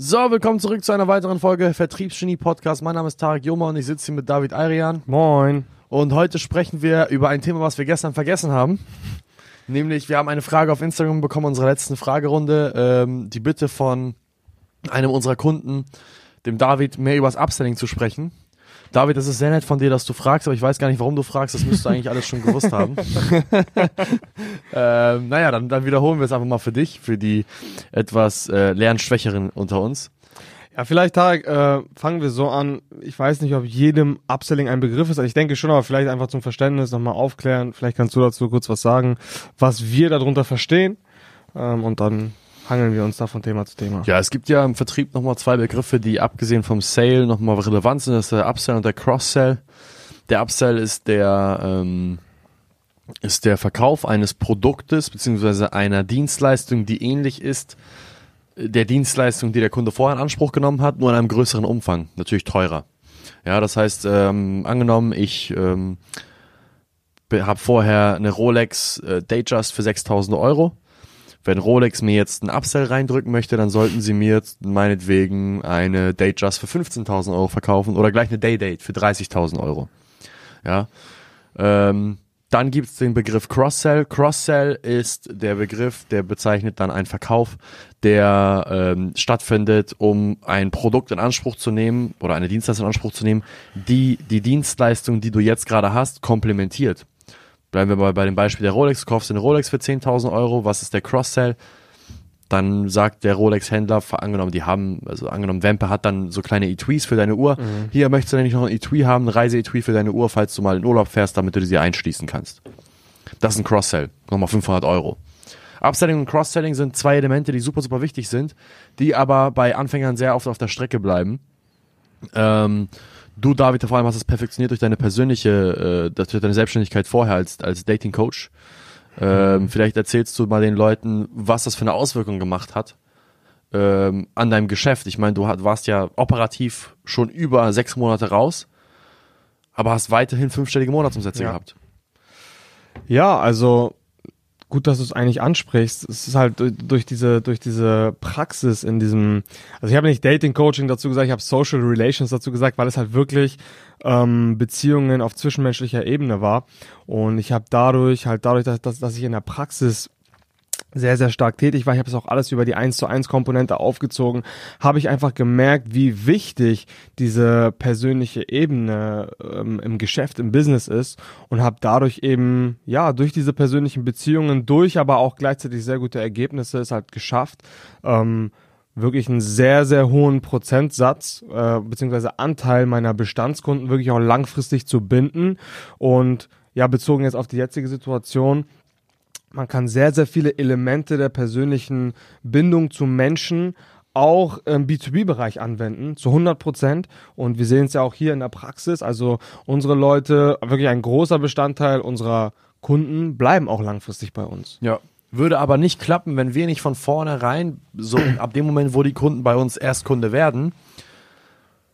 So, willkommen zurück zu einer weiteren Folge Vertriebsgenie Podcast. Mein Name ist Tarek Joma und ich sitze hier mit David Ayrian. Moin. Und heute sprechen wir über ein Thema, was wir gestern vergessen haben. Nämlich, wir haben eine Frage auf Instagram bekommen, unserer letzten Fragerunde. Ähm, die Bitte von einem unserer Kunden, dem David, mehr übers Upselling zu sprechen. David, das ist sehr nett von dir, dass du fragst, aber ich weiß gar nicht, warum du fragst. Das müsstest du eigentlich alles schon gewusst haben. ähm, naja, dann, dann wiederholen wir es einfach mal für dich, für die etwas äh, Lernschwächeren unter uns. Ja, vielleicht, Tarek, äh, fangen wir so an. Ich weiß nicht, ob jedem Upselling ein Begriff ist. Also ich denke schon, aber vielleicht einfach zum Verständnis nochmal aufklären. Vielleicht kannst du dazu kurz was sagen, was wir darunter verstehen. Ähm, und dann hangeln wir uns da von Thema zu Thema. Ja, es gibt ja im Vertrieb nochmal zwei Begriffe, die abgesehen vom Sale nochmal relevant sind. Das ist der Upsell und der Cross-Sell. Der Upsell ist der, ähm, ist der Verkauf eines Produktes beziehungsweise einer Dienstleistung, die ähnlich ist der Dienstleistung, die der Kunde vorher in Anspruch genommen hat, nur in einem größeren Umfang, natürlich teurer. Ja, das heißt, ähm, angenommen, ich ähm, habe vorher eine Rolex äh, Datejust für 6000 Euro. Wenn Rolex mir jetzt einen Upsell reindrücken möchte, dann sollten sie mir jetzt meinetwegen eine Datejust für 15.000 Euro verkaufen oder gleich eine Day-Date für 30.000 Euro. Ja, ähm, dann gibt es den Begriff Cross-Sell. Cross-Sell ist der Begriff, der bezeichnet dann einen Verkauf, der ähm, stattfindet, um ein Produkt in Anspruch zu nehmen oder eine Dienstleistung in Anspruch zu nehmen, die die Dienstleistung, die du jetzt gerade hast, komplementiert. Bleiben wir mal bei dem Beispiel der Rolex. Du kaufst eine Rolex für 10.000 Euro. Was ist der Cross-Sell? dann sagt der Rolex-Händler, angenommen, die haben, also angenommen, Wempe hat dann so kleine Etuis für deine Uhr. Mhm. Hier möchtest du nicht noch ein Etui haben, ein Reise-Etui für deine Uhr, falls du mal in Urlaub fährst, damit du sie einschließen kannst. Das ist ein Cross-Sell. Nochmal 500 Euro. Upselling und Cross-Selling sind zwei Elemente, die super, super wichtig sind, die aber bei Anfängern sehr oft auf der Strecke bleiben. Ähm, du, David, vor allem hast es perfektioniert durch deine persönliche, äh, durch deine Selbstständigkeit vorher als, als Dating-Coach. Ähm, vielleicht erzählst du mal den Leuten, was das für eine Auswirkung gemacht hat ähm, an deinem Geschäft. Ich meine, du warst ja operativ schon über sechs Monate raus, aber hast weiterhin fünfstellige Monatsumsätze ja. gehabt. Ja, also gut, dass du es eigentlich ansprichst. Es ist halt durch diese, durch diese Praxis in diesem, also ich habe nicht Dating Coaching dazu gesagt, ich habe Social Relations dazu gesagt, weil es halt wirklich ähm, Beziehungen auf zwischenmenschlicher Ebene war. Und ich habe dadurch, halt dadurch, dass, dass, dass ich in der Praxis sehr, sehr stark tätig war. Ich habe es auch alles über die 1 zu 1 Komponente aufgezogen. Habe ich einfach gemerkt, wie wichtig diese persönliche Ebene ähm, im Geschäft, im Business ist und habe dadurch eben, ja, durch diese persönlichen Beziehungen, durch aber auch gleichzeitig sehr gute Ergebnisse es halt geschafft, ähm, wirklich einen sehr, sehr hohen Prozentsatz äh, beziehungsweise Anteil meiner Bestandskunden wirklich auch langfristig zu binden und ja, bezogen jetzt auf die jetzige Situation, man kann sehr, sehr viele Elemente der persönlichen Bindung zu Menschen auch im B2B-Bereich anwenden, zu 100 Prozent. Und wir sehen es ja auch hier in der Praxis. Also unsere Leute, wirklich ein großer Bestandteil unserer Kunden bleiben auch langfristig bei uns. Ja. Würde aber nicht klappen, wenn wir nicht von vornherein, so ab dem Moment, wo die Kunden bei uns Erstkunde werden,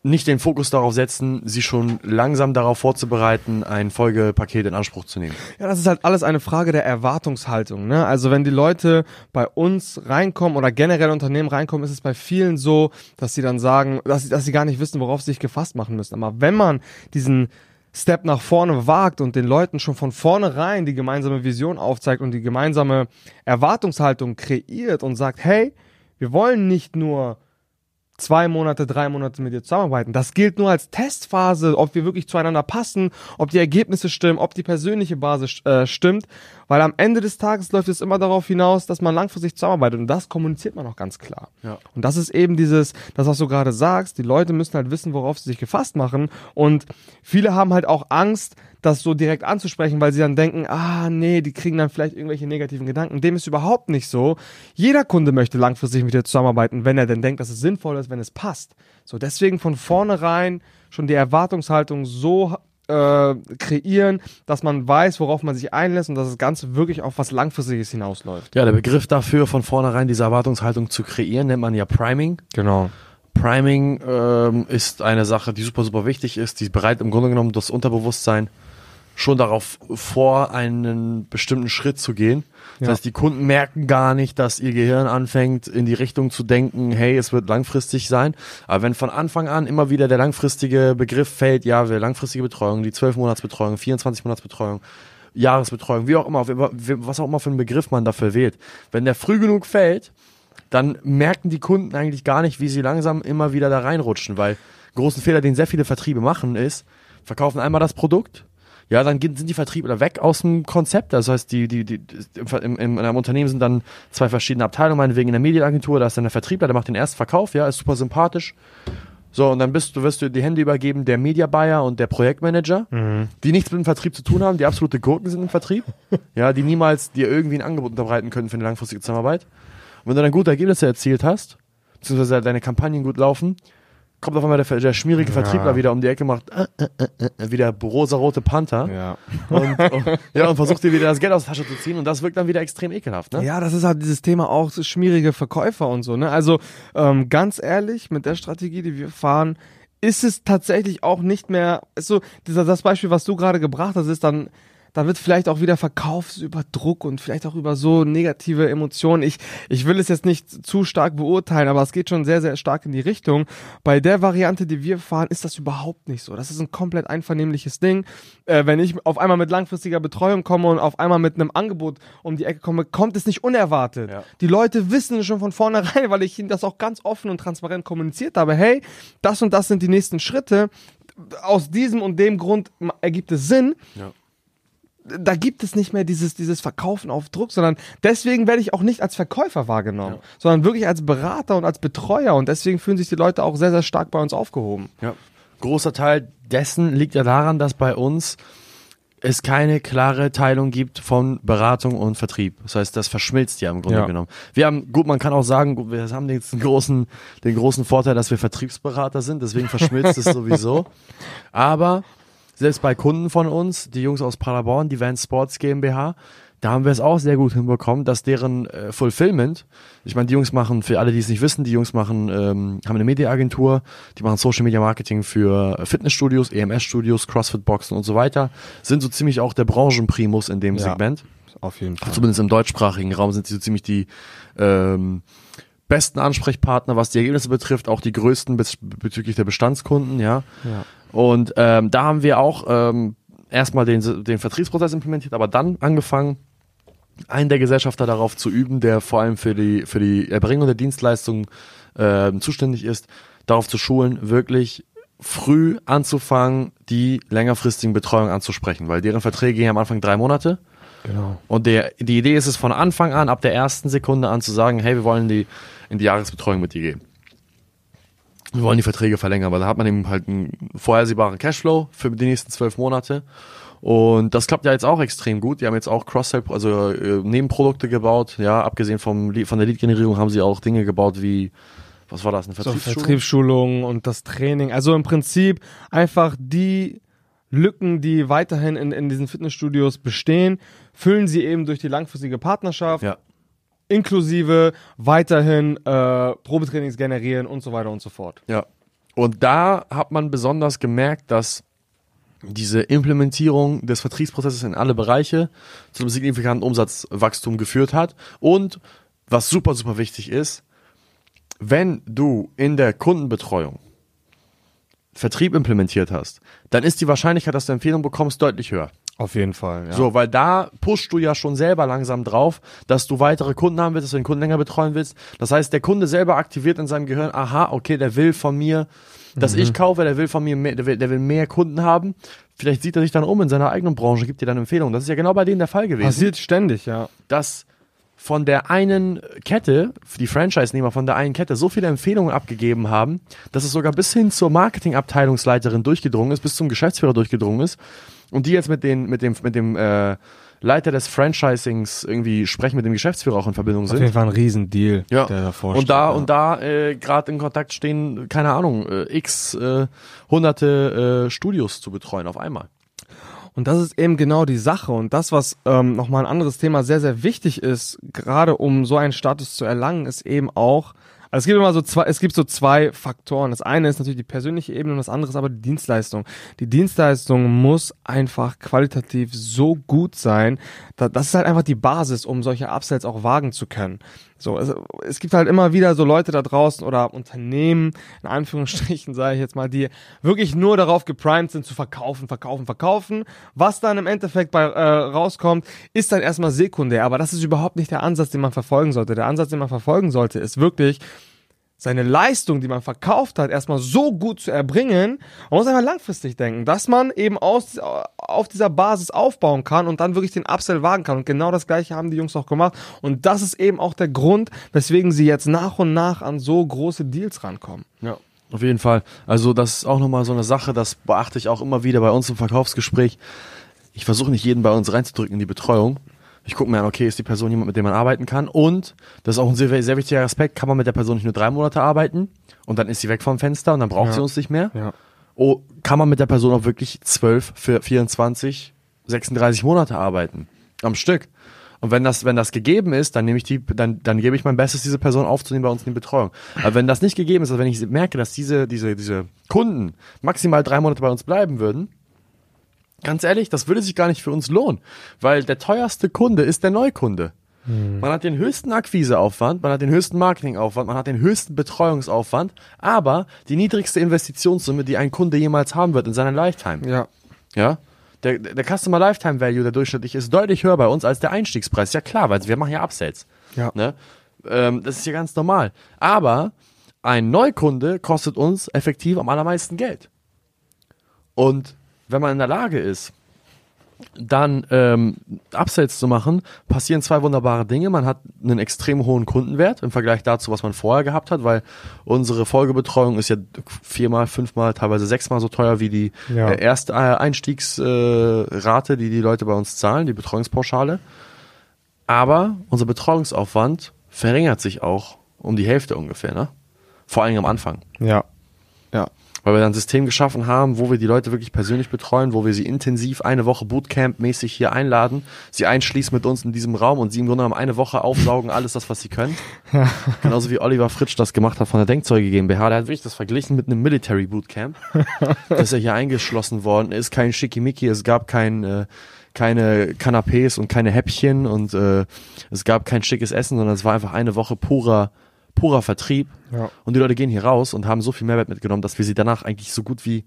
nicht den Fokus darauf setzen, sie schon langsam darauf vorzubereiten, ein Folgepaket in Anspruch zu nehmen. Ja, das ist halt alles eine Frage der Erwartungshaltung. Ne? Also wenn die Leute bei uns reinkommen oder generell Unternehmen reinkommen, ist es bei vielen so, dass sie dann sagen, dass sie, dass sie gar nicht wissen, worauf sie sich gefasst machen müssen. Aber wenn man diesen Step nach vorne wagt und den Leuten schon von vornherein die gemeinsame Vision aufzeigt und die gemeinsame Erwartungshaltung kreiert und sagt, hey, wir wollen nicht nur zwei Monate, drei Monate mit dir zusammenarbeiten. Das gilt nur als Testphase, ob wir wirklich zueinander passen, ob die Ergebnisse stimmen, ob die persönliche Basis äh, stimmt, weil am Ende des Tages läuft es immer darauf hinaus, dass man langfristig zusammenarbeitet und das kommuniziert man auch ganz klar. Ja. Und das ist eben dieses, das was du gerade sagst, die Leute müssen halt wissen, worauf sie sich gefasst machen und viele haben halt auch Angst, das so direkt anzusprechen, weil sie dann denken, ah nee, die kriegen dann vielleicht irgendwelche negativen Gedanken. Dem ist überhaupt nicht so. Jeder Kunde möchte langfristig mit dir zusammenarbeiten, wenn er denn denkt, dass es sinnvoll ist, wenn es passt. So, deswegen von vornherein schon die Erwartungshaltung so äh, kreieren, dass man weiß, worauf man sich einlässt und dass das Ganze wirklich auf was Langfristiges hinausläuft. Ja, der Begriff dafür, von vornherein diese Erwartungshaltung zu kreieren, nennt man ja Priming. Genau. Priming ähm, ist eine Sache, die super, super wichtig ist, die bereit im Grunde genommen das Unterbewusstsein schon darauf vor, einen bestimmten Schritt zu gehen. Das Ja. heißt, die Kunden merken gar nicht, dass ihr Gehirn anfängt, in die Richtung zu denken, hey, es wird langfristig sein. Aber wenn von Anfang an immer wieder der langfristige Begriff fällt, ja, wir langfristige Betreuung, die 12-Monats-Betreuung, 24-Monats-Betreuung, Jahresbetreuung, wie auch immer, was auch immer für einen Begriff man dafür wählt. Wenn der früh genug fällt, dann merken die Kunden eigentlich gar nicht, wie sie langsam immer wieder da reinrutschen, weil großen Fehler, den sehr viele Vertriebe machen, ist, verkaufen einmal das Produkt, ja, dann sind die Vertriebler weg aus dem Konzept. Das heißt, die, die, die, im, im, in einem Unternehmen sind dann zwei verschiedene Abteilungen, meinetwegen in der Medienagentur, da ist dann der Vertriebler, der macht den ersten Verkauf, ja, ist super sympathisch. So, und dann bist du, wirst du die Hände übergeben der Media Buyer und der Projektmanager, die nichts mit dem Vertrieb zu tun haben, die absolute Gurken sind im Vertrieb, ja, die niemals dir irgendwie ein Angebot unterbreiten können für eine langfristige Zusammenarbeit. Und wenn du dann gute Ergebnisse erzielt hast, beziehungsweise deine Kampagnen gut laufen, kommt auf einmal der, der schmierige Ja. Vertriebler wieder um die Ecke, macht äh, äh, äh, äh, wie der rosa-rote Panther Ja. und, und, ja, und versucht dir wieder das Geld aus der Tasche zu ziehen und das wirkt dann wieder extrem ekelhaft, ne? Ja, das ist halt dieses Thema auch so schmierige Verkäufer und so, ne? Also ähm, ganz ehrlich, mit der Strategie, die wir fahren, ist es tatsächlich auch nicht mehr, ist so, dieser, das Beispiel, was du gerade gebracht hast, ist dann, da wird vielleicht auch wieder verkauft über Druck und vielleicht auch über so negative Emotionen. Ich, ich will es jetzt nicht zu stark beurteilen, aber es geht schon sehr, sehr stark in die Richtung. Bei der Variante, die wir fahren, ist das überhaupt nicht so. Das ist ein komplett einvernehmliches Ding. Äh, wenn ich auf einmal mit langfristiger Betreuung komme und auf einmal mit einem Angebot um die Ecke komme, kommt es nicht unerwartet. Ja. Die Leute wissen schon von vornherein, weil ich ihnen das auch ganz offen und transparent kommuniziert habe. Hey, das und das sind die nächsten Schritte. Aus diesem und dem Grund ergibt es Sinn Ja. Da gibt es nicht mehr dieses, dieses Verkaufen auf Druck, sondern deswegen werde ich auch nicht als Verkäufer wahrgenommen, Ja. sondern wirklich als Berater und als Betreuer und deswegen fühlen sich die Leute auch sehr, sehr stark bei uns aufgehoben. Ja. Großer Teil dessen liegt ja daran, dass bei uns es keine klare Teilung gibt von Beratung und Vertrieb. Das heißt, das verschmilzt ja im Grunde Ja. genommen. Wir haben, gut, man kann auch sagen, wir haben jetzt den großen, den großen Vorteil, dass wir Vertriebsberater sind, deswegen verschmilzt es sowieso. Aber selbst bei Kunden von uns, die Jungs aus Paderborn, die Van Sports GmbH, da haben wir es auch sehr gut hinbekommen, dass deren äh, Fulfillment, ich meine, die Jungs machen, für alle, die es nicht wissen, die Jungs machen, ähm, haben eine Mediaagentur, die machen Social Media Marketing für Fitnessstudios, EMS-Studios, CrossFit-Boxen und so weiter, sind so ziemlich auch der Branchenprimus in dem Ja. Segment. Auf jeden Fall. Zumindest im deutschsprachigen Raum sind sie so ziemlich die ähm, besten Ansprechpartner, was die Ergebnisse betrifft, auch die größten bez bezüglich der Bestandskunden, ja. Ja. Und ähm, da haben wir auch ähm, erstmal den, den Vertriebsprozess implementiert, aber dann angefangen, einen der Gesellschafter darauf zu üben, der vor allem für die, für die Erbringung der Dienstleistung ähm, zuständig ist, darauf zu schulen, wirklich früh anzufangen, die längerfristigen Betreuung anzusprechen, weil deren Verträge gehen am Anfang drei Monate. Genau. Und der, die Idee ist es von Anfang an, ab der ersten Sekunde an zu sagen, hey, wir wollen die in die Jahresbetreuung mit dir gehen. Wir wollen die Verträge verlängern, weil da hat man eben halt einen vorhersehbaren Cashflow für die nächsten zwölf Monate. Und das klappt ja jetzt auch extrem gut. Die haben jetzt auch Cross-Sell, also äh, Nebenprodukte gebaut. Ja, abgesehen vom, von der Lead-Generierung haben sie auch Dinge gebaut wie, was war das, eine So Vertriebsschulung? Und das Training. Also im Prinzip einfach die Lücken, die weiterhin in, in diesen Fitnessstudios bestehen, füllen sie eben durch die langfristige Partnerschaft, Ja. Inklusive weiterhin äh, Probetrainings generieren und so weiter und so fort. Ja. Und da hat man besonders gemerkt, dass diese Implementierung des Vertriebsprozesses in alle Bereiche zum signifikanten Umsatzwachstum geführt hat. Und was super, super wichtig ist, wenn du in der Kundenbetreuung Vertrieb implementiert hast, dann ist die Wahrscheinlichkeit, dass du Empfehlung bekommst, deutlich höher. Auf jeden Fall. Ja. So, weil da pushst du ja schon selber langsam drauf, dass du weitere Kunden haben willst, dass du den Kunden länger betreuen willst. Das heißt, der Kunde selber aktiviert in seinem Gehirn, aha, okay, der will von mir, dass ich kaufe, der will von mir mehr, der will, der will mehr Kunden haben. Vielleicht sieht er sich dann um in seiner eigenen Branche, gibt dir dann Empfehlungen. Das ist ja genau bei denen der Fall gewesen Passiert ständig, ja. dass von der einen Kette, die Franchise-Nehmer von der einen Kette so viele Empfehlungen abgegeben haben, dass es sogar bis hin zur Marketingabteilungsleiterin durchgedrungen ist, bis zum Geschäftsführer durchgedrungen ist und die jetzt mit, den, mit dem, mit dem äh, Leiter des Franchisings irgendwie sprechen, mit dem Geschäftsführer auch in Verbindung Auf sind. jeden Fall ein Riesendeal, Ja. der davor Und da steht, und da äh, gerade in Kontakt stehen, keine Ahnung, äh, x äh, hunderte äh, Studios zu betreuen auf einmal. Und das ist eben genau die Sache. Und das, was ähm, nochmal ein anderes Thema sehr, sehr wichtig ist, gerade um so einen Status zu erlangen, ist eben auch Also es gibt immer so zwei, es gibt so zwei Faktoren. Das eine ist natürlich die persönliche Ebene und das andere ist aber die Dienstleistung. Die Dienstleistung muss einfach qualitativ so gut sein, da, das ist halt einfach die Basis, um solche Upsells auch wagen zu können. So, es, es gibt halt immer wieder so Leute da draußen oder Unternehmen, in Anführungsstrichen sage ich jetzt mal, die wirklich nur darauf geprimed sind zu verkaufen, verkaufen, verkaufen. Was dann im Endeffekt bei äh, rauskommt, ist dann erstmal sekundär. Aber das ist überhaupt nicht der Ansatz, den man verfolgen sollte. Der Ansatz, den man verfolgen sollte, ist wirklich seine Leistung, die man verkauft hat, erstmal so gut zu erbringen. Man muss einfach langfristig denken, dass man eben aus, auf dieser Basis aufbauen kann und dann wirklich den Upsell wagen kann. Und genau das gleiche haben die Jungs auch gemacht. Und das ist eben auch der Grund, weswegen sie jetzt nach und nach an so große Deals rankommen. Ja. Auf jeden Fall. Also das ist auch nochmal so eine Sache, das beachte ich auch immer wieder bei uns im Verkaufsgespräch. Ich versuche nicht jeden bei uns reinzudrücken in die Betreuung, ich gucke mir an, okay, ist die Person jemand, mit dem man arbeiten kann? Und, das ist auch ein sehr, sehr wichtiger Aspekt, kann man mit der Person nicht nur drei Monate arbeiten und dann ist sie weg vom Fenster und dann braucht ja. sie uns nicht mehr? Ja. Oh, kann man mit der Person auch wirklich 12, 24, 36 Monate arbeiten? Am Stück. Und wenn das, wenn das gegeben ist, dann nehme ich die, dann, dann gebe ich mein Bestes, diese Person aufzunehmen bei uns in die Betreuung. Aber wenn das nicht gegeben ist, also wenn ich merke, dass diese, diese, diese Kunden maximal drei Monate bei uns bleiben würden, Ganz ehrlich, das würde sich gar nicht für uns lohnen, weil der teuerste Kunde ist der Neukunde. Hm. Man hat den höchsten Akquiseaufwand, man hat den höchsten Marketingaufwand, man hat den höchsten Betreuungsaufwand, aber die niedrigste Investitionssumme, die ein Kunde jemals haben wird in seiner Lifetime. Ja. Ja. Der, der Customer Lifetime Value, der durchschnittlich, ist deutlich höher bei uns als der Einstiegspreis. Ja klar, weil wir machen ja Upsells. Ja. Ne? Ähm, das ist ja ganz normal. Aber ein Neukunde kostet uns effektiv am allermeisten Geld. Und wenn man in der Lage ist, dann ähm, Upsells zu machen, passieren zwei wunderbare Dinge. Man hat einen extrem hohen Kundenwert im Vergleich dazu, was man vorher gehabt hat, weil unsere Folgebetreuung ist ja viermal, fünfmal, teilweise sechsmal so teuer wie die ja. äh, erste äh, Einstiegsrate, äh, die die Leute bei uns zahlen, die Betreuungspauschale. Aber unser Betreuungsaufwand verringert sich auch um die Hälfte ungefähr, ne? Vor allem am Anfang. Ja. Ja weil wir dann ein System geschaffen haben, wo wir die Leute wirklich persönlich betreuen, wo wir sie intensiv eine Woche Bootcamp-mäßig hier einladen, sie einschließen mit uns in diesem Raum und sie im Grunde genommen eine Woche aufsaugen, alles das, was sie können. Genauso wie Oliver Fritsch das gemacht hat von der Denkzeuge GmbH. Der hat wirklich das verglichen mit einem Military Bootcamp. dass er hier eingeschlossen worden ist, kein Schickimicki, es gab kein... Äh, keine Canapés und keine Häppchen und äh, es gab kein schickes Essen, sondern es war einfach eine Woche purer purer Vertrieb. Ja. Und die Leute gehen hier raus und haben so viel Mehrwert mitgenommen, dass wir sie danach eigentlich so gut wie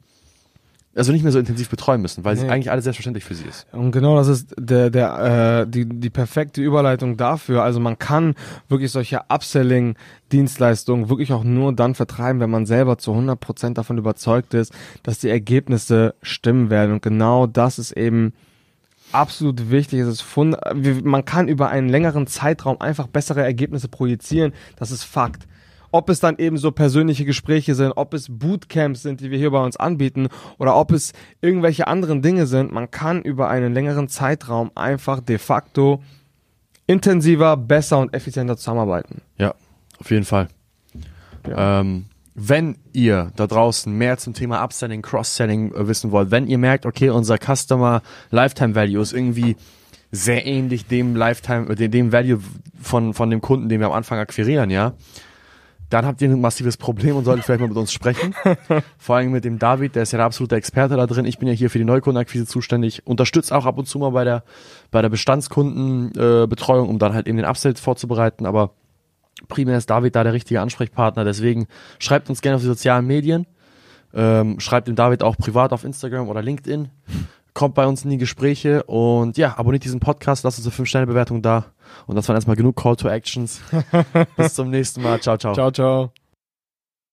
also nicht mehr so intensiv betreuen müssen, weil nee. es eigentlich alles selbstverständlich für sie ist. Und genau das ist der, der, äh, die, die perfekte Überleitung dafür. Also man kann wirklich solche Upselling-Dienstleistungen wirklich auch nur dann vertreiben, wenn man selber zu 100% davon überzeugt ist, dass die Ergebnisse stimmen werden. Und genau das ist eben absolut wichtig. Es ist fund man kann über einen längeren Zeitraum einfach bessere Ergebnisse projizieren. Das ist Fakt. Ob es dann eben so persönliche Gespräche sind, ob es Bootcamps sind, die wir hier bei uns anbieten, oder ob es irgendwelche anderen Dinge sind, man kann über einen längeren Zeitraum einfach de facto intensiver, besser und effizienter zusammenarbeiten. Ja, auf jeden Fall. Ja. Ähm, wenn ihr da draußen mehr zum Thema Upselling, Cross-Selling äh, wissen wollt, wenn ihr merkt, okay, unser Customer Lifetime Value ist irgendwie sehr ähnlich dem Lifetime, äh, dem Value von, von dem Kunden, den wir am Anfang akquirieren, ja, dann habt ihr ein massives Problem und solltet vielleicht mal mit uns sprechen. Vor allem mit dem David, der ist ja der absolute Experte da drin. Ich bin ja hier für die Neukundenakquise zuständig, unterstützt auch ab und zu mal bei der, bei der Bestandskundenbetreuung, äh, um dann halt eben den Upsell vorzubereiten, aber primär ist David da der richtige Ansprechpartner. Deswegen schreibt uns gerne auf die sozialen Medien. Ähm, schreibt dem David auch privat auf Instagram oder LinkedIn. Kommt bei uns in die Gespräche und ja, abonniert diesen Podcast, lasst uns eine 5-Sterne-Bewertung da. Und das waren erstmal genug Call to Actions. Bis zum nächsten Mal. Ciao, ciao. Ciao, ciao.